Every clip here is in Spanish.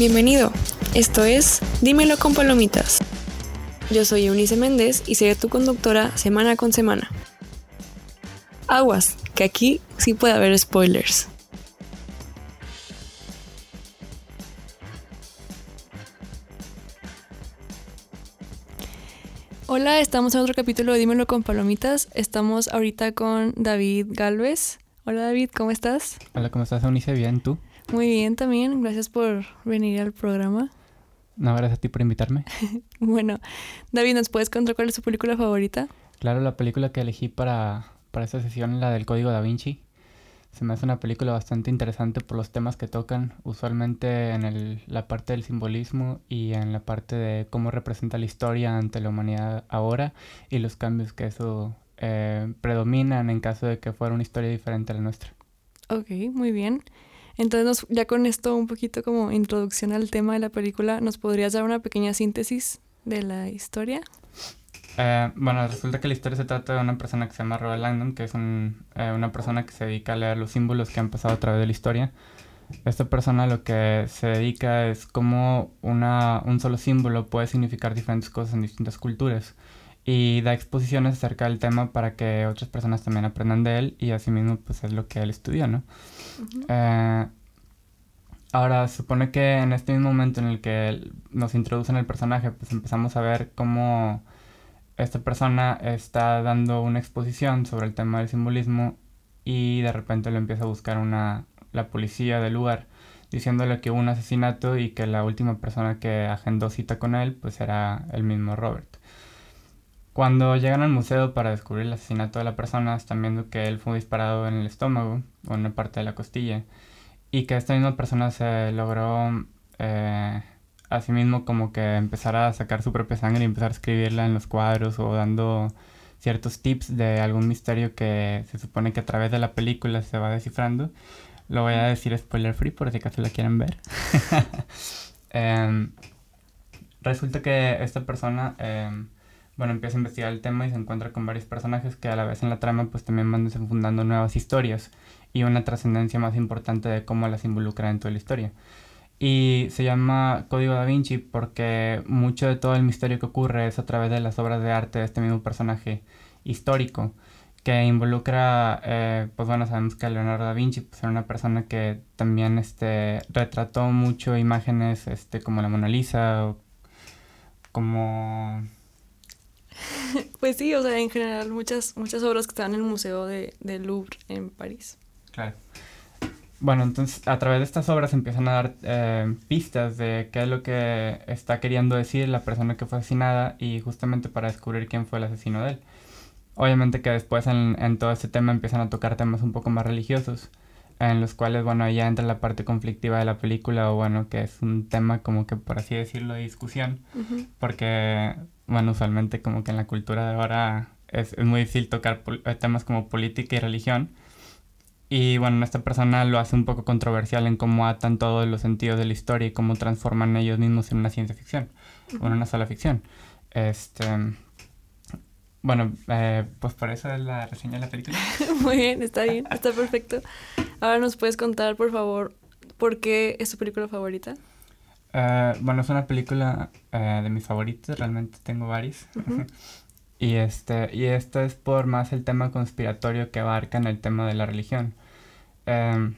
Bienvenido. Esto es Dímelo con Palomitas. Yo soy Eunice Méndez y seré tu conductora semana con semana. Aguas, que aquí sí puede haber spoilers. Hola, estamos en otro capítulo de Dímelo con Palomitas. Estamos ahorita con David Galvez. Hola David, ¿cómo estás? Hola, ¿cómo estás, Eunice? Bien, ¿tú? Muy bien también, gracias por venir al programa. No, gracias a ti por invitarme. bueno, David, ¿nos puedes contar cuál es tu película favorita? Claro, la película que elegí para, para esta sesión es la del Código da Vinci. Se me hace una película bastante interesante por los temas que tocan, usualmente en el, la parte del simbolismo y en la parte de cómo representa la historia ante la humanidad ahora y los cambios que eso eh, predominan en caso de que fuera una historia diferente a la nuestra. Ok, muy bien. Entonces, ya con esto un poquito como introducción al tema de la película, ¿nos podrías dar una pequeña síntesis de la historia? Eh, bueno, resulta que la historia se trata de una persona que se llama Robert Langdon, que es un, eh, una persona que se dedica a leer los símbolos que han pasado a través de la historia. Esta persona lo que se dedica es cómo una, un solo símbolo puede significar diferentes cosas en distintas culturas. Y da exposiciones acerca del tema para que otras personas también aprendan de él y asimismo pues es lo que él estudió, ¿no? Eh, ahora, supone que en este mismo momento en el que nos introducen el personaje, pues empezamos a ver cómo esta persona está dando una exposición sobre el tema del simbolismo y de repente lo empieza a buscar una, la policía del lugar diciéndole que hubo un asesinato y que la última persona que agendó cita con él pues era el mismo Robert. Cuando llegan al museo para descubrir el asesinato de la persona están viendo que él fue disparado en el estómago o en una parte de la costilla y que esta misma persona se logró eh, asimismo como que empezar a sacar su propia sangre y empezar a escribirla en los cuadros o dando ciertos tips de algún misterio que se supone que a través de la película se va descifrando. Lo voy a decir spoiler free por si acaso la quieren ver. Em, resulta que esta persona, em, bueno, empieza a investigar el tema y se encuentra con varios personajes que a la vez en la trama pues también van desenfundando nuevas historias y una trascendencia más importante de cómo las involucra en toda la historia. Y se llama Código da Vinci porque mucho de todo el misterio que ocurre es a través de las obras de arte de este mismo personaje histórico que involucra, eh, pues bueno, sabemos que Leonardo da Vinci pues, era una persona que también este, retrató mucho imágenes este, como la Mona Lisa o como... Pues sí, o sea, en general muchas, muchas obras que están en el Museo de, del Louvre en París. Claro. Bueno, entonces a través de estas obras empiezan a dar eh, pistas de qué es lo que está queriendo decir la persona que fue asesinada y justamente para descubrir quién fue el asesino de él. Obviamente que después en, en todo este tema empiezan a tocar temas un poco más religiosos, en los cuales, bueno, ya entra la parte conflictiva de la película o bueno, que es un tema como que por así decirlo de discusión, porque, bueno, usualmente como que en la cultura de ahora es, es muy difícil tocar eh, temas como política y religión. Y bueno, esta persona lo hace un poco controversial en cómo atan todos los sentidos de la historia y cómo transforman ellos mismos en una ciencia ficción, o en una sola ficción. Este, bueno, eh, pues por eso es la reseña de la película. Muy bien, está bien, está perfecto. Ahora nos puedes contar, por favor, por qué es tu película favorita. Uh, bueno, es una película uh, de mis favoritos, realmente tengo varios. y este, y esta es por más el tema conspiratorio que abarca en el tema de la religión. Eh,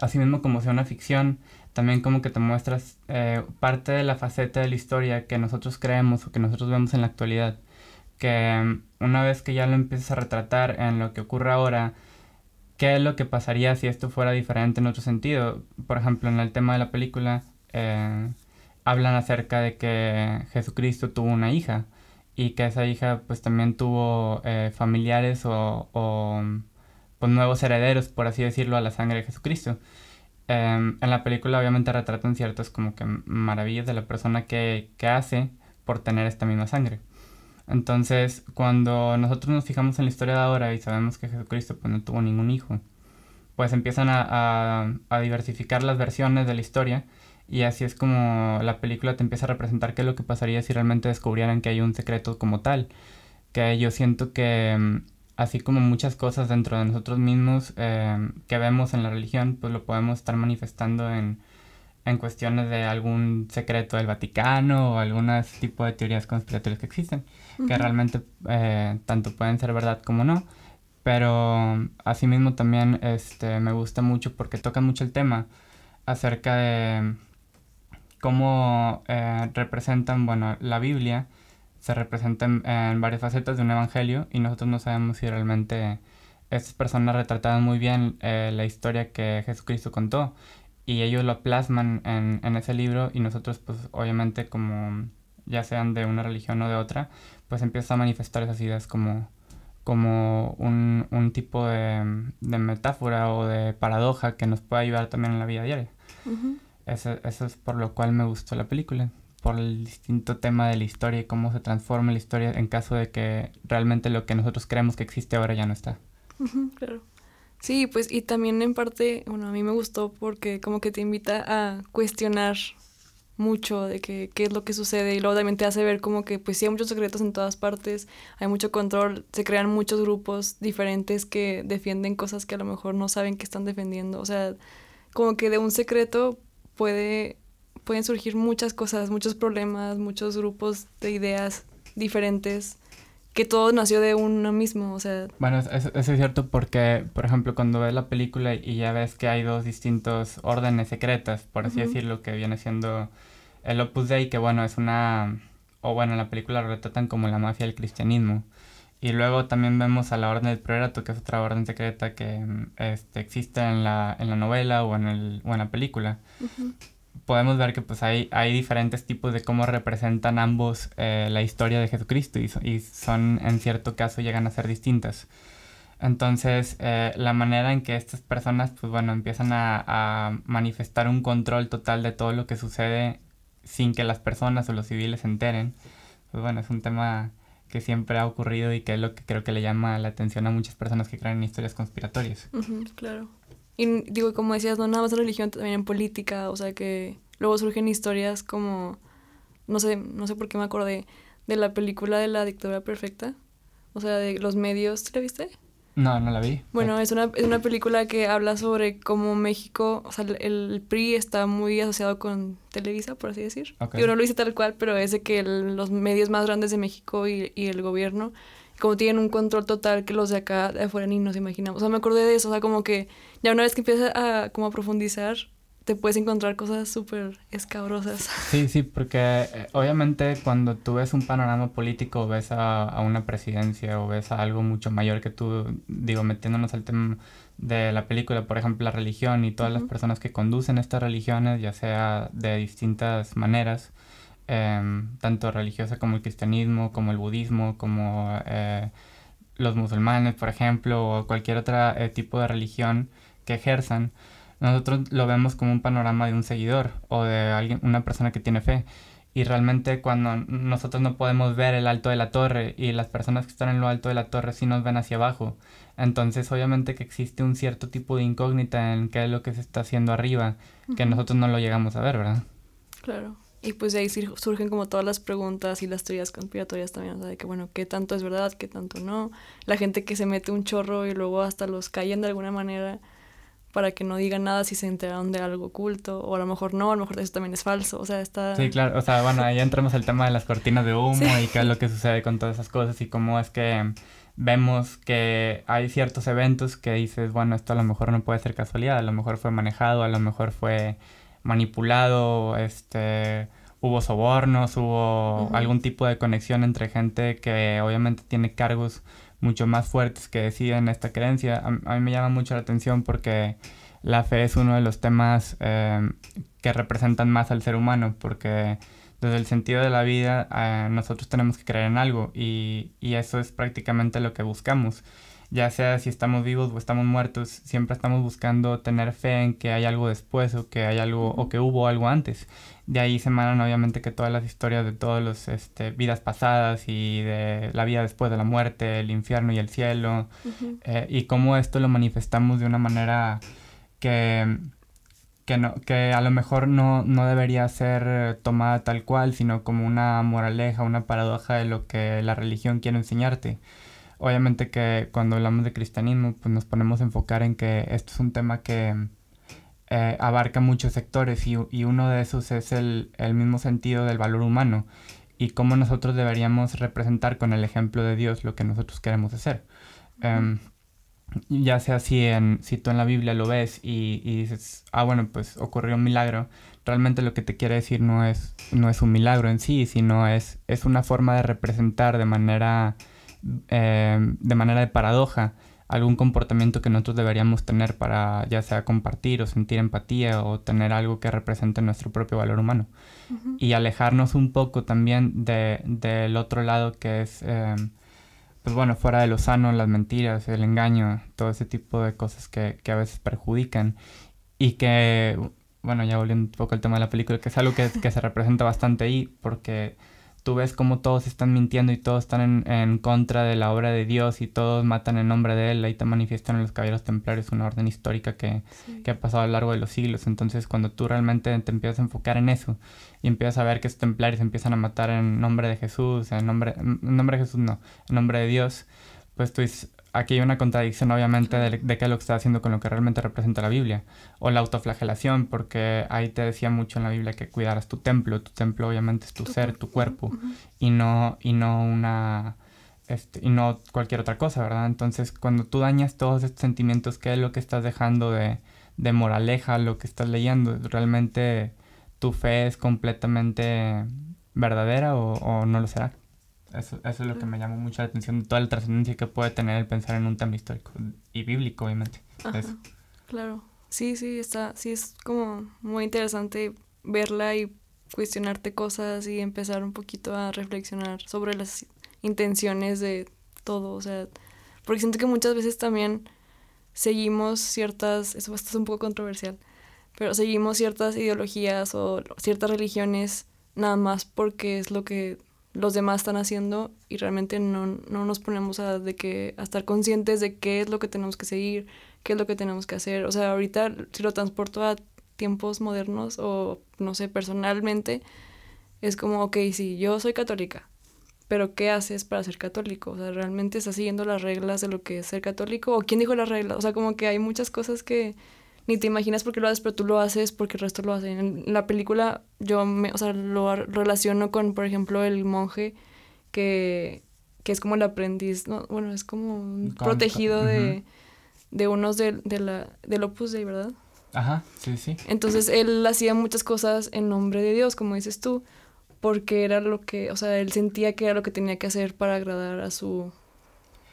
asimismo como sea una ficción, también como que te muestras eh, parte de la faceta de la historia que nosotros creemos o que nosotros vemos en la actualidad. Que mm, una vez que ya lo empiezas a retratar en lo que ocurre ahora, ¿qué es lo que pasaría si esto fuera diferente en otro sentido? Por ejemplo, en el tema de la película, eh, hablan acerca de que Jesucristo tuvo una hija y que esa hija pues también tuvo eh, familiares o, o pues, nuevos herederos, por así decirlo, a la sangre de Jesucristo. Em, en la película obviamente retratan ciertas como que maravillas de la persona que, que hace por tener esta misma sangre. Entonces, cuando nosotros nos fijamos en la historia de ahora y sabemos que Jesucristo pues, no tuvo ningún hijo, pues empiezan a, diversificar las versiones de la historia y así es como la película te empieza a representar qué es lo que pasaría si realmente descubrieran que hay un secreto como tal. Que yo siento que em, así como muchas cosas dentro de nosotros mismos eh, que vemos en la religión, pues lo podemos estar manifestando en, en cuestiones de algún secreto del Vaticano o algún tipo de teorías conspiratorias que existen, que realmente eh, tanto pueden ser verdad como no. Pero asimismo también este, me gusta mucho porque tocan mucho el tema acerca de cómo eh, representan, bueno, la Biblia se representa en, varias facetas de un evangelio y nosotros no sabemos si realmente estas personas retrataban muy bien eh, la historia que Jesucristo contó y ellos lo plasman en, en, ese libro y nosotros pues obviamente como ya sean de una religión o de otra pues empieza a manifestar esas ideas como, como un, un tipo de, de, metáfora o de paradoja que nos puede ayudar también en la vida diaria. eso, eso es por lo cual me gustó la película por el distinto tema de la historia y cómo se transforma la historia en caso de que realmente lo que nosotros creemos que existe ahora ya no está. claro. Sí, pues y también en parte, bueno, a mí me gustó porque como que te invita a cuestionar mucho de qué es lo que sucede y luego también te hace ver como que pues sí hay muchos secretos en todas partes, hay mucho control, se crean muchos grupos diferentes que defienden cosas que a lo mejor no saben que están defendiendo, o sea, como que de un secreto puede pueden surgir muchas cosas, muchos problemas, muchos grupos de ideas diferentes, que todo nació de uno mismo, o sea... Bueno, eso, es cierto porque, por ejemplo, cuando ves la película y ya ves que hay dos distintos órdenes secretas, por así decirlo, que viene siendo el Opus Dei, que bueno, es una... o bueno, en la película lo retratan como la mafia del cristianismo. Y luego también vemos a la Orden del Priorato, que es otra orden secreta que este, existe en la, en la novela o en, el, o en la película podemos ver que pues hay, hay diferentes tipos de cómo representan ambos eh, la historia de Jesucristo y, son en cierto caso llegan a ser distintas. Entonces, eh, la manera en que estas personas, pues bueno, empiezan a, a, manifestar un control total de todo lo que sucede sin que las personas o los civiles se enteren, pues bueno, es un tema que siempre ha ocurrido y que es lo que creo que le llama la atención a muchas personas que creen en historias conspiratorias. claro. Y digo, como decías, no nada más en religión, también en política, o sea que luego surgen historias como, no sé, no sé por qué me acordé de la película de la dictadura perfecta, o sea, de los medios, ¿la viste? No, no la vi. Bueno, es una, es una película que habla sobre cómo México, o sea, el, PRI está muy asociado con Televisa, por así decir. Yo no lo hice tal cual, pero es de que los medios más grandes de México y, y el gobierno como tienen un control total que los de acá de afuera ni nos imaginamos. O sea, me acordé de eso, o sea, como que ya una vez que empiezas a como a profundizar, te puedes encontrar cosas súper escabrosas. Sí, sí, porque eh, obviamente cuando tú ves un panorama político, ves a, a, una presidencia o ves a algo mucho mayor que tú, digo, metiéndonos al tema de la película, por ejemplo, la religión y todas las personas que conducen estas religiones, ya sea de distintas maneras, Em, tanto religiosa como el cristianismo, como el budismo, como eh, los musulmanes, por ejemplo, o cualquier otro eh, tipo de religión que ejerzan, nosotros lo vemos como un panorama de un seguidor o de alguien, una persona que tiene fe. Y realmente cuando nosotros no podemos ver el alto de la torre y las personas que están en lo alto de la torre sí nos ven hacia abajo, entonces obviamente que existe un cierto tipo de incógnita en qué es lo que se está haciendo arriba, que nosotros no lo llegamos a ver, ¿verdad? Claro. Y pues de ahí surgen como todas las preguntas y las teorías conspiratorias también, o sea, de que bueno, qué tanto es verdad, qué tanto no. La gente que se mete un chorro y luego hasta los callan de alguna manera para que no digan nada si se enteraron de algo oculto, o a lo mejor no, a lo mejor eso también es falso, o sea, está... Sí, claro, o sea, bueno, ahí entramos al tema de las cortinas de humo y qué es lo que sucede con todas esas cosas y cómo es que vemos que hay ciertos eventos que dices, bueno, esto a lo mejor no puede ser casualidad, a lo mejor fue manejado, a lo mejor fue manipulado, este, hubo sobornos, hubo algún tipo de conexión entre gente que obviamente tiene cargos mucho más fuertes que deciden esta creencia. A, mí me llama mucho la atención porque la fe es uno de los temas eh, que representan más al ser humano, porque desde el sentido de la vida eh, nosotros tenemos que creer en algo y, y eso es prácticamente lo que buscamos ya sea si estamos vivos o estamos muertos, siempre estamos buscando tener fe en que hay algo después o que hay algo o que hubo algo antes. De ahí se emanan obviamente que todas las historias de todas las este, vidas pasadas y de la vida después de la muerte, el infierno y el cielo, eh, y cómo esto lo manifestamos de una manera que, que, no, que a lo mejor no, no debería ser tomada tal cual, sino como una moraleja, una paradoja de lo que la religión quiere enseñarte obviamente que cuando hablamos de cristianismo, pues nos ponemos a enfocar en que esto es un tema que eh, abarca muchos sectores y, uno de esos es el, mismo sentido del valor humano y cómo nosotros deberíamos representar con el ejemplo de Dios lo que nosotros queremos hacer. Em, ya sea si, en, si tú en la Biblia lo ves y, dices, ah, bueno, pues ocurrió un milagro, realmente lo que te quiere decir no es, no es un milagro en sí, sino es, es una forma de representar de manera, em, de manera de paradoja algún comportamiento que nosotros deberíamos tener para ya sea compartir o sentir empatía o tener algo que represente nuestro propio valor humano. Y alejarnos un poco también de, del otro lado que es, em, pues bueno, fuera de lo sano, las mentiras, el engaño, todo ese tipo de cosas que, que a veces perjudican y que, bueno, ya volviendo un poco al tema de la película, que es algo que, que se representa bastante ahí porque tú ves como todos están mintiendo y todos están en, contra de la obra de Dios y todos matan en nombre de Él. Ahí te manifiestan en los caballeros templarios una orden histórica que, ha pasado a lo largo de los siglos. Entonces, cuando tú realmente te empiezas a enfocar en eso y empiezas a ver que esos templarios empiezan a matar en nombre de Jesús, en nombre, en nombre de Jesús no, en nombre de Dios, pues tú dices, aquí hay una contradicción obviamente de, qué es lo que está haciendo con lo que realmente representa la Biblia. O la autoflagelación, porque ahí te decía mucho en la Biblia que cuidaras tu templo. Tu templo obviamente es tu, ser, tu cuerpo, y no, y no una este, y no cualquier otra cosa, ¿verdad? Entonces, cuando tú dañas todos estos sentimientos, ¿qué es lo que estás dejando de, de moraleja, lo que estás leyendo? ¿Realmente tu fe es completamente verdadera o, o no lo será? Eso, eso es lo que me llamó mucho la atención, toda la trascendencia que puede tener el pensar en un tema histórico y bíblico, obviamente. Claro, sí, sí, está, sí es como muy interesante verla y cuestionarte cosas y empezar un poquito a reflexionar sobre las intenciones de todo, o sea, porque siento que muchas veces también seguimos ciertas, eso es un poco controversial, pero seguimos ciertas ideologías o ciertas religiones nada más porque es lo que los demás están haciendo y realmente no, no nos ponemos a, de que, a estar conscientes de qué es lo que tenemos que seguir, qué es lo que tenemos que hacer. O sea, ahorita si lo transporto a tiempos modernos o no sé, personalmente, es como, ok, sí, yo soy católica, pero ¿qué haces para ser católico? O sea, ¿realmente estás siguiendo las reglas de lo que es ser católico? ¿O quién dijo las reglas? O sea, como que hay muchas cosas que ni te imaginas por qué lo haces, pero tú lo haces porque el resto lo hace. En la película yo me, o sea, lo relaciono con, por ejemplo, el monje que, que es como el aprendiz, no, bueno, es como un protegido de, de unos de, de la, del Opus Dei, ¿verdad? Ajá, sí, sí. Entonces él hacía muchas cosas en nombre de Dios, como dices tú, porque era lo que, o sea, él sentía que era lo que tenía que hacer para agradar a su...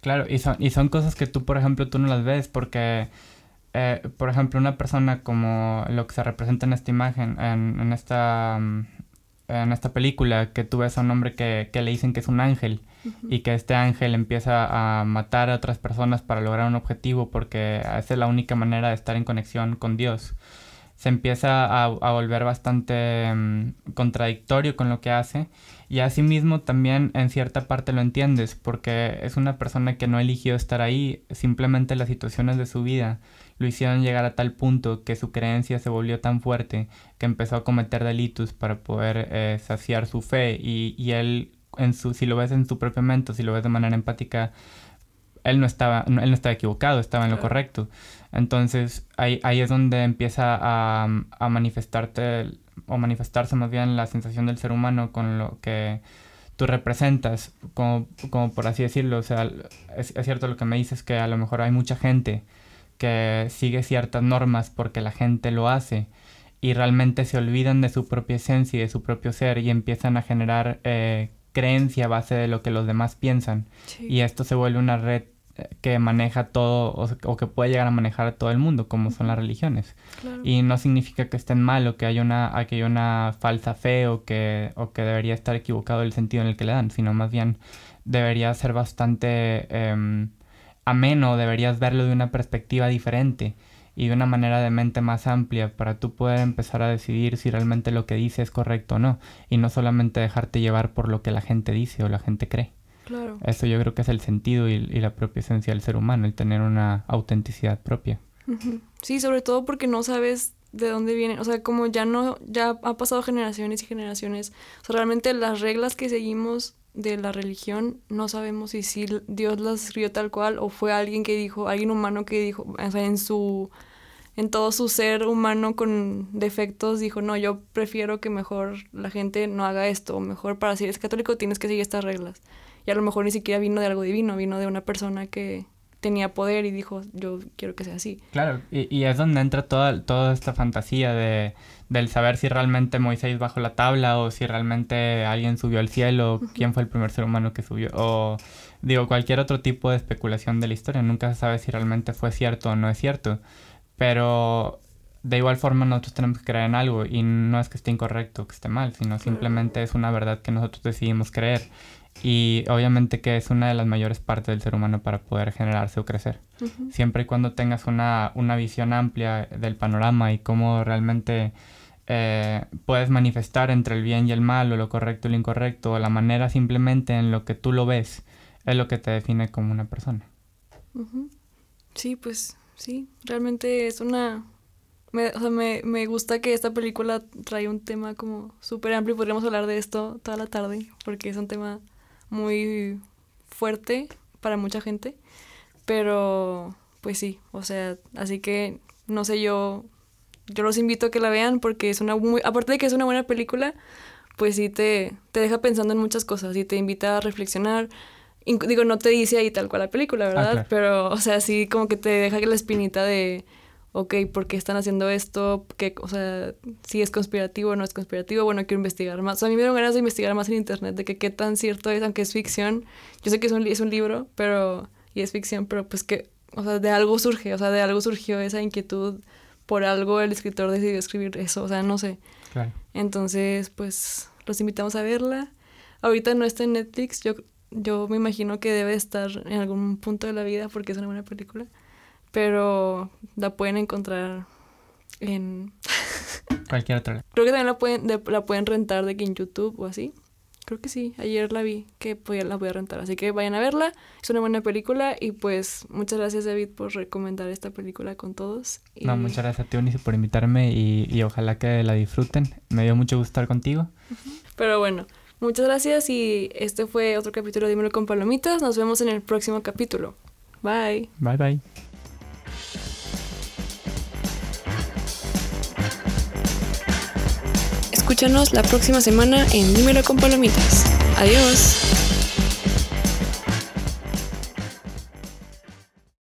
Claro, y son, y son cosas que tú, por ejemplo, tú no las ves porque eh, por ejemplo, una persona como lo que se representa en esta imagen, en, en esta, mm, en esta película, que tú ves a un hombre que, que le dicen que es un ángel y que este ángel empieza a matar a otras personas para lograr un objetivo porque esa es la única manera de estar en conexión con Dios. Se empieza a, a volver bastante mm, contradictorio con lo que hace. Y asimismo también en cierta parte lo entiendes porque es una persona que no eligió estar ahí, simplemente las situaciones de su vida lo hicieron llegar a tal punto que su creencia se volvió tan fuerte que empezó a cometer delitos para poder eh, saciar su fe. Y, y, él, en su, si lo ves en su propio mente, si lo ves de manera empática, él no estaba, él no estaba equivocado, estaba en lo correcto. Entonces ahí, ahí es donde empieza a, a manifestarte o manifestarse más bien la sensación del ser humano con lo que tú representas, como, como por así decirlo. O sea, es, es, cierto lo que me dices que a lo mejor hay mucha gente que sigue ciertas normas porque la gente lo hace y realmente se olvidan de su propia esencia y de su propio ser y empiezan a generar eh, creencia a base de lo que los demás piensan. Y esto se vuelve una red que maneja todo o, que puede llegar a manejar a todo el mundo, como son las religiones. Y no significa que estén mal o que haya una, que haya una falsa fe o que, o que debería estar equivocado el sentido en el que le dan, sino más bien debería ser bastante... Em, ameno, deberías verlo de una perspectiva diferente y de una manera de mente más amplia para tú poder empezar a decidir si realmente lo que dice es correcto o no y no solamente dejarte llevar por lo que la gente dice o la gente cree. Claro. Eso yo creo que es el sentido y, la propia esencia del ser humano, el tener una autenticidad propia. Sí, sobre todo porque no sabes de dónde vienen, o sea, como ya no, ya ha pasado generaciones y generaciones, o sea, realmente las reglas que seguimos de la religión no sabemos si, si Dios las escribió tal cual o fue alguien que dijo, alguien humano que dijo, o sea, en su en todo su ser humano con defectos dijo, no, yo prefiero que mejor la gente no haga esto, o mejor para si eres católico tienes que seguir estas reglas. Y a lo mejor ni siquiera vino de algo divino, vino de una persona que tenía poder y dijo, yo quiero que sea así. Claro, y, y es donde entra toda, toda esta fantasía de, del saber si realmente Moisés bajó la tabla o si realmente alguien subió al cielo, quién fue el primer ser humano que subió, o digo, cualquier otro tipo de especulación de la historia. Nunca se sabe si realmente fue cierto o no es cierto. Pero de igual forma nosotros tenemos que creer en algo y no es que esté incorrecto o que esté mal, sino simplemente es una verdad que nosotros decidimos creer. Y obviamente que es una de las mayores partes del ser humano para poder generarse o crecer. Siempre y cuando tengas una, una visión amplia del panorama y cómo realmente eh, puedes manifestar entre el bien y el mal, o lo correcto y lo incorrecto, o la manera simplemente en lo que tú lo ves, es lo que te define como una persona. Sí, pues sí, realmente es una... Me, o sea, me, me gusta que esta película trae un tema como súper amplio y podríamos hablar de esto toda la tarde, porque es un tema muy fuerte para mucha gente, pero pues sí, o sea, así que no sé yo, yo los invito a que la vean porque es una muy, aparte de que es una buena película, pues sí te, te deja pensando en muchas cosas y te invita a reflexionar. digo, no te dice ahí tal cual la película, ¿verdad? claro. Pero, o sea, sí como que te deja la espinita de, ok, ¿por qué están haciendo esto? ¿Qué, o sea, si es conspirativo o no es conspirativo, bueno, quiero investigar más. O sea, a mí me dieron ganas de investigar más en internet de que qué tan cierto es, aunque es ficción. Yo sé que es un, es un libro, pero, y es ficción, pero pues que, o sea, de algo surge, o sea, de algo surgió esa inquietud, por algo el escritor decidió escribir eso, o sea, no sé. Claro. Entonces, pues, los invitamos a verla. Ahorita no está en Netflix, yo, yo me imagino que debe estar en algún punto de la vida porque es una buena película pero la pueden encontrar en... Cualquier otra. Creo que también la pueden, de, la pueden rentar de que en YouTube o así. Creo que sí, ayer la vi, que podía, la voy a rentar. Así que vayan a verla, es una buena película y pues muchas gracias David por recomendar esta película con todos. Y... No, muchas gracias a ti por invitarme y, y, ojalá que la disfruten. Me dio mucho gusto estar contigo. Pero bueno, muchas gracias y este fue otro capítulo de Dímelo con Palomitas. Nos vemos en el próximo capítulo. Bye. Bye bye. Escúchanos la próxima semana en Dímelo con Palomitas. Adiós.